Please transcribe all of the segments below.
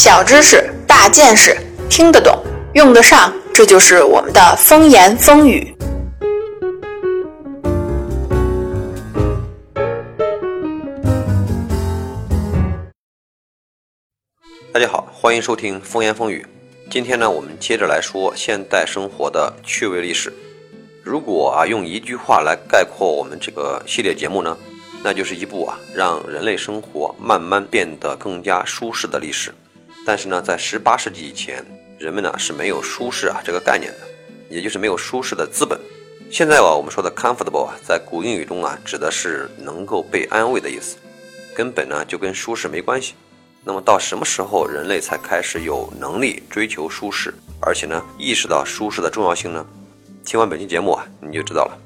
小知识，大见识，听得懂，用得上，这就是我们的风言风语。大家好，欢迎收听风言风语。今天呢，我们接着来说现代生活的趣味历史。如果啊，用一句话来概括我们这个系列节目呢，那就是一部啊，让人类生活慢慢变得更加舒适的历史。但是呢，在十八世纪以前，人们呢是没有舒适啊这个概念的，也就是没有舒适的资本。现在啊，我们说的 comfortable 啊，在古英语中啊，指的是能够被安慰的意思，根本呢就跟舒适没关系。那么到什么时候人类才开始有能力追求舒适，而且呢意识到舒适的重要性呢？听完本期节目啊，你就知道了。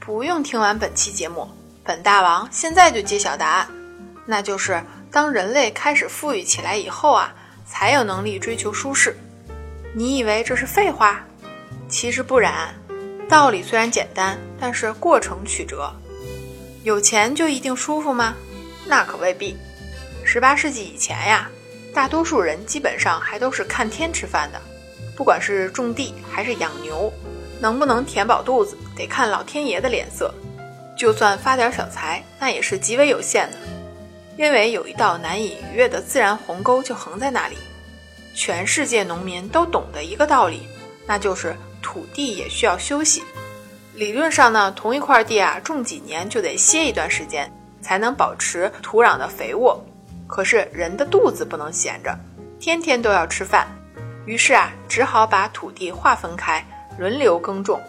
不用听完本期节目，本大王现在就揭晓答案，那就是当人类开始富裕起来以后啊，才有能力追求舒适。你以为这是废话？其实不然，道理虽然简单，但是过程曲折。有钱就一定舒服吗？那可未必。十八世纪以前呀，大多数人基本上还都是看天吃饭的，不管是种地还是养牛。能不能填饱肚子，得看老天爷的脸色。就算发点小财，那也是极为有限的，因为有一道难以逾越的自然鸿沟就横在那里。全世界农民都懂得一个道理，那就是土地也需要休息。理论上呢，同一块地啊，种几年就得歇一段时间，才能保持土壤的肥沃。可是人的肚子不能闲着，天天都要吃饭，于是啊，只好把土地划分开。轮流耕种，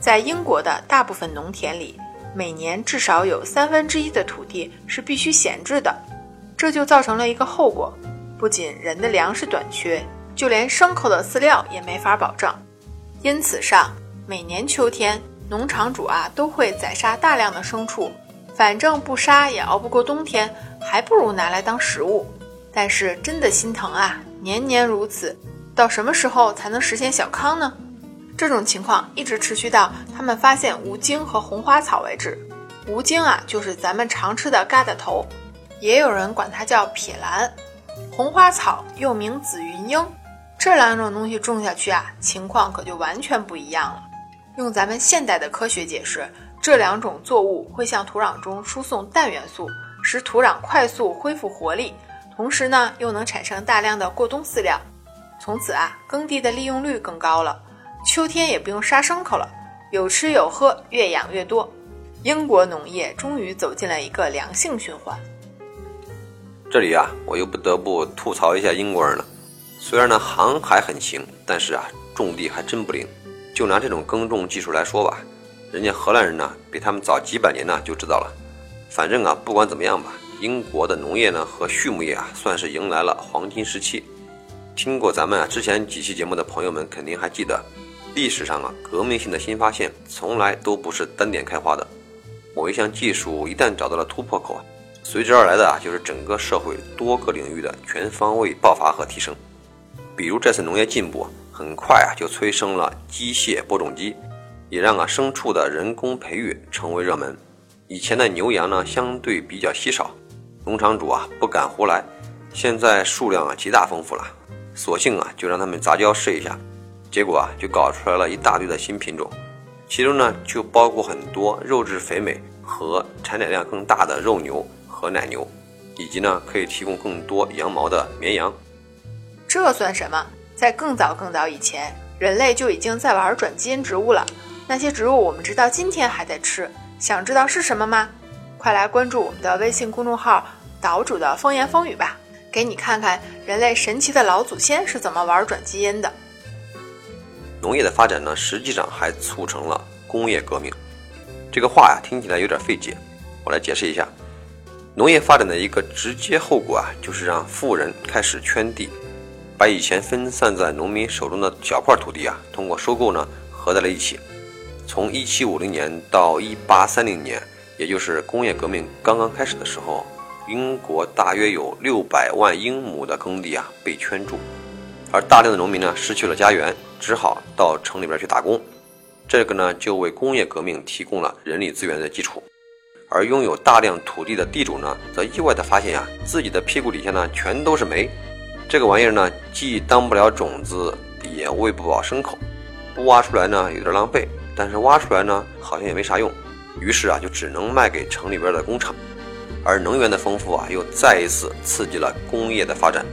在英国的大部分农田里，每年至少有三分之一的土地是必须闲置的，这就造成了一个后果：不仅人的粮食短缺，就连牲口的饲料也没法保证。因此上，每年秋天，农场主啊都会宰杀大量的牲畜，反正不杀也熬不过冬天，还不如拿来当食物。但是真的心疼啊，年年如此，到什么时候才能实现小康呢？这种情况一直持续到他们发现无精和红花草为止。无精啊，就是咱们常吃的疙瘩头，也有人管它叫撇兰。红花草又名紫云英，这两种东西种下去啊，情况可就完全不一样了。用咱们现代的科学解释，这两种作物会向土壤中输送氮元素，使土壤快速恢复活力，同时呢，又能产生大量的过冬饲料，从此啊，耕地的利用率更高了。秋天也不用杀牲口了，有吃有喝，越养越多。英国农业终于走进了一个良性循环。这里啊，我又不得不吐槽一下英国人了。虽然呢航海很行，但是啊种地还真不灵。就拿这种耕种技术来说吧，人家荷兰人呢比他们早几百年呢就知道了。反正啊不管怎么样吧，英国的农业呢和畜牧业啊算是迎来了黄金时期。听过咱们啊之前几期节目的朋友们肯定还记得。历史上啊，革命性的新发现从来都不是单点开花的。某一项技术一旦找到了突破口，随之而来的啊，就是整个社会多个领域的全方位爆发和提升。比如这次农业进步，很快啊就催生了机械播种机，也让啊牲畜的人工培育成为热门。以前的牛羊呢相对比较稀少，农场主啊不敢胡来。现在数量啊极大丰富了，索性啊就让他们杂交试一下。结果啊，就搞出来了一大堆的新品种，其中呢就包括很多肉质肥美和产奶量更大的肉牛和奶牛，以及呢可以提供更多羊毛的绵羊。这算什么？在更早更早以前，人类就已经在玩转基因植物了。那些植物我们直到今天还在吃。想知道是什么吗？快来关注我们的微信公众号“岛主的风言风语”吧，给你看看人类神奇的老祖先是怎么玩转基因的。农业的发展呢，实际上还促成了工业革命。这个话呀，听起来有点费解，我来解释一下。农业发展的一个直接后果啊，就是让富人开始圈地，把以前分散在农民手中的小块土地啊，通过收购呢，合在了一起。从1750年到1830年，也就是工业革命刚刚开始的时候，英国大约有600万英亩的耕地啊被圈住。而大量的农民呢，失去了家园，只好到城里边去打工。这个呢，就为工业革命提供了人力资源的基础。而拥有大量土地的地主呢，则意外地发现呀，自己的屁股底下呢，全都是煤。这个玩意儿呢，既当不了种子，也喂不饱牲口。不挖出来呢，有点浪费；但是挖出来呢，好像也没啥用。于是啊，就只能卖给城里边的工厂。而能源的丰富啊，又再一次刺激了工业的发展。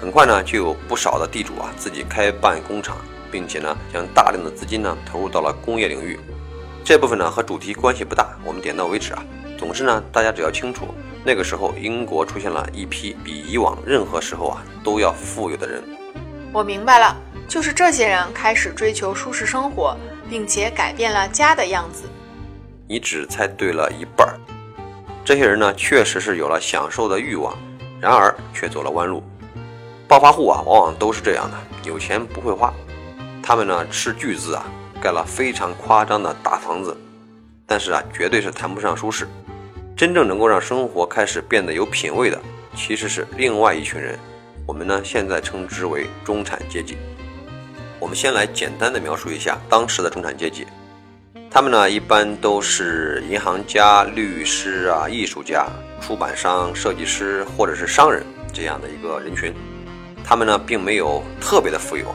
很快呢，就有不少的地主啊自己开办工厂，并且呢，将大量的资金呢投入到了工业领域。这部分呢和主题关系不大，我们点到为止啊。总之呢，大家只要清楚，那个时候英国出现了一批比以往任何时候啊都要富有的人。我明白了，就是这些人开始追求舒适生活，并且改变了家的样子。你只猜对了一半儿。这些人呢，确实是有了享受的欲望，然而却走了弯路。暴发户啊，往往都是这样的，有钱不会花。他们呢，斥巨资啊，盖了非常夸张的大房子，但是啊，绝对是谈不上舒适。真正能够让生活开始变得有品位的，其实是另外一群人。我们呢，现在称之为中产阶级。我们先来简单的描述一下当时的中产阶级。他们呢，一般都是银行家、律师啊、艺术家、出版商、设计师或者是商人这样的一个人群。他们呢，并没有特别的富有，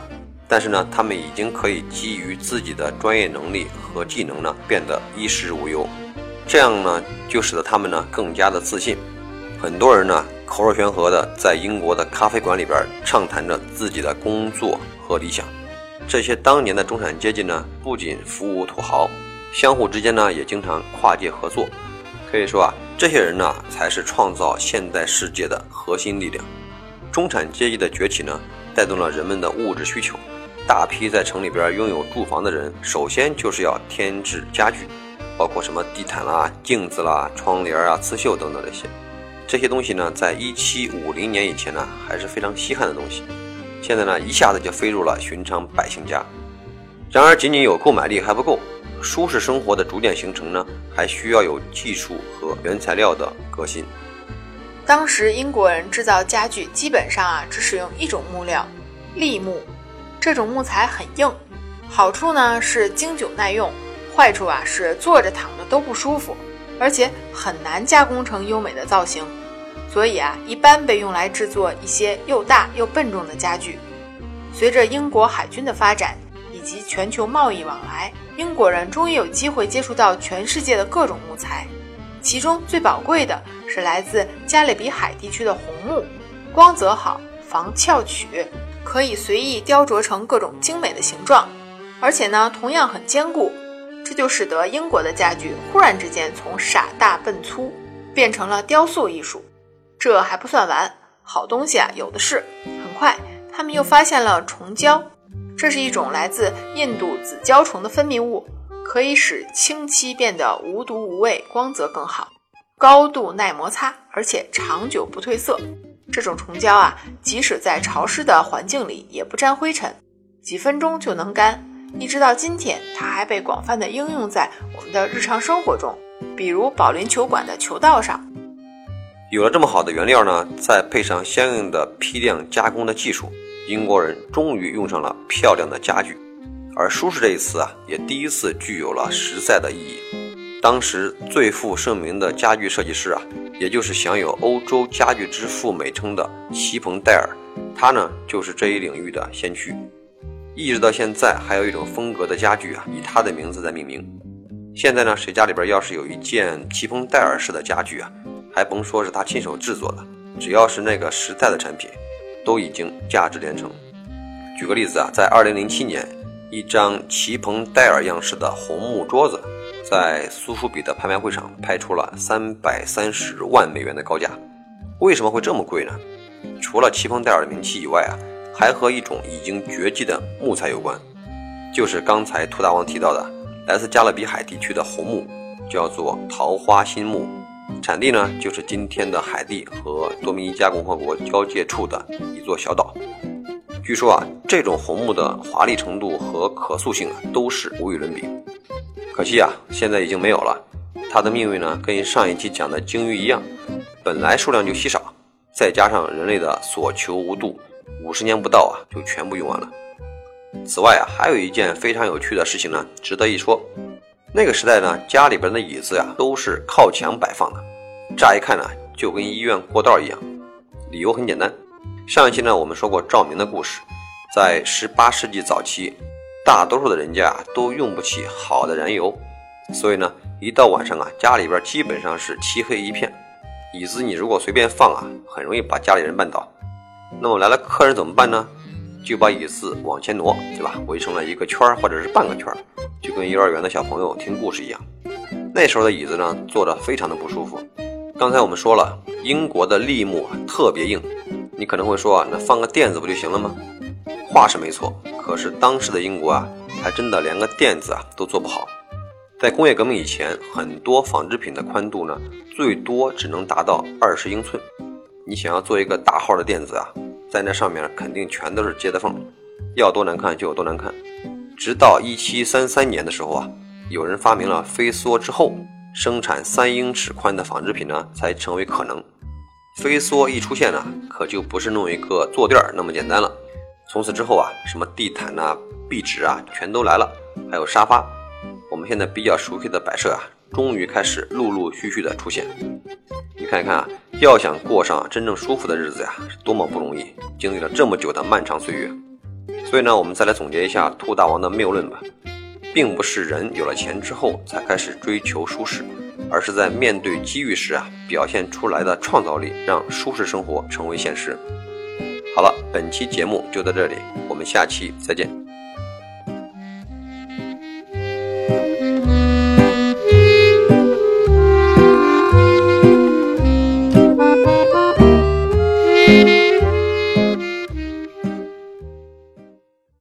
但是呢，他们已经可以基于自己的专业能力和技能呢，变得衣食无忧。这样呢，就使得他们呢更加的自信。很多人呢口若悬河的在英国的咖啡馆里边畅谈着自己的工作和理想。这些当年的中产阶级呢，不仅服务土豪，相互之间呢也经常跨界合作。可以说啊，这些人呢才是创造现代世界的核心力量。中产阶级的崛起呢，带动了人们的物质需求。大批在城里边拥有住房的人，首先就是要添置家具。包括什么地毯啦、镜子啦、窗帘啊、刺绣等等这些，这些东西呢，在一七五零年以前呢，还是非常稀罕的东西。现在呢，一下子就飞入了寻常百姓家。然而，仅仅有购买力还不够，舒适生活的逐渐形成呢，还需要有技术和原材料的革新。当时英国人制造家具基本上啊，只使用一种木料——栎木。这种木材很硬，好处呢是经久耐用。坏处啊是坐着躺着都不舒服，而且很难加工成优美的造型，所以啊一般被用来制作一些又大又笨重的家具。随着英国海军的发展以及全球贸易往来，英国人终于有机会接触到全世界的各种木材，其中最宝贵的是来自加勒比海地区的红木，光泽好，防翘曲，可以随意雕琢成各种精美的形状，而且呢同样很坚固。这就使得英国的家具忽然之间从傻大笨粗变成了雕塑艺术。这还不算完，好东西啊有的是。很快，他们又发现了虫胶，这是一种来自印度紫胶虫的分泌物，可以使清漆变得无毒无味，光泽更好，高度耐摩擦，而且长久不褪色。这种虫胶啊，即使在潮湿的环境里也不沾灰尘，几分钟就能干。一直到今天，它还被广泛的应用在我们的日常生活中，比如保龄球馆的球道上。有了这么好的原料呢，再配上相应的批量加工的技术，英国人终于用上了漂亮的家具。而舒适这一词啊，也第一次具有了实在的意义。当时最负盛名的家具设计师啊，也就是享有欧洲家具之父美称的齐彭戴尔，他呢就是这一领域的先驱。一直到现在，还有一种风格的家具啊，以他的名字在命名。现在呢，谁家里边要是有一件奇峰戴尔式的家具啊，还甭说是他亲手制作的，只要是那个时代的产品，都已经价值连城。举个例子啊，在2007年，一张奇鹏戴尔样式的红木桌子，在苏富比的拍卖会上拍出了330万美元的高价。为什么会这么贵呢？除了奇鹏戴尔的名气以外啊。还和一种已经绝迹的木材有关，就是刚才兔大王提到的来自加勒比海地区的红木，叫做桃花心木，产地呢就是今天的海地和多米尼加共和国交界处的一座小岛。据说啊，这种红木的华丽程度和可塑性啊都是无与伦比。可惜啊，现在已经没有了。它的命运呢，跟上一期讲的鲸鱼一样，本来数量就稀少，再加上人类的所求无度。五十年不到啊，就全部用完了。此外啊，还有一件非常有趣的事情呢，值得一说。那个时代呢，家里边的椅子呀，都是靠墙摆放的，乍一看呢，就跟医院过道一样。理由很简单，上一期呢，我们说过照明的故事，在十八世纪早期，大多数的人家都用不起好的燃油，所以呢，一到晚上啊，家里边基本上是漆黑一片，椅子你如果随便放啊，很容易把家里人绊倒。那么来了客人怎么办呢？就把椅子往前挪，对吧？围成了一个圈儿或者是半个圈儿，就跟幼儿园的小朋友听故事一样。那时候的椅子呢，坐着非常的不舒服。刚才我们说了，英国的立木特别硬。你可能会说啊，那放个垫子不就行了吗？话是没错，可是当时的英国啊，还真的连个垫子啊都做不好。在工业革命以前，很多纺织品的宽度呢，最多只能达到二十英寸。你想要做一个大号的垫子啊，在那上面肯定全都是接的缝，要多难看就有多难看。直到一七三三年的时候啊，有人发明了飞梭之后，生产三英尺宽的纺织品呢，才成为可能。飞梭一出现呢，可就不是弄一个坐垫那么简单了。从此之后啊，什么地毯呐、壁纸啊，全都来了，还有沙发。我们现在比较熟悉的摆设啊，终于开始陆陆续续的出现。你看一看啊，要想过上真正舒服的日子呀，是多么不容易，经历了这么久的漫长岁月。所以呢，我们再来总结一下兔大王的谬论吧，并不是人有了钱之后才开始追求舒适。而是在面对机遇时啊，表现出来的创造力，让舒适生活成为现实。好了，本期节目就到这里，我们下期再见。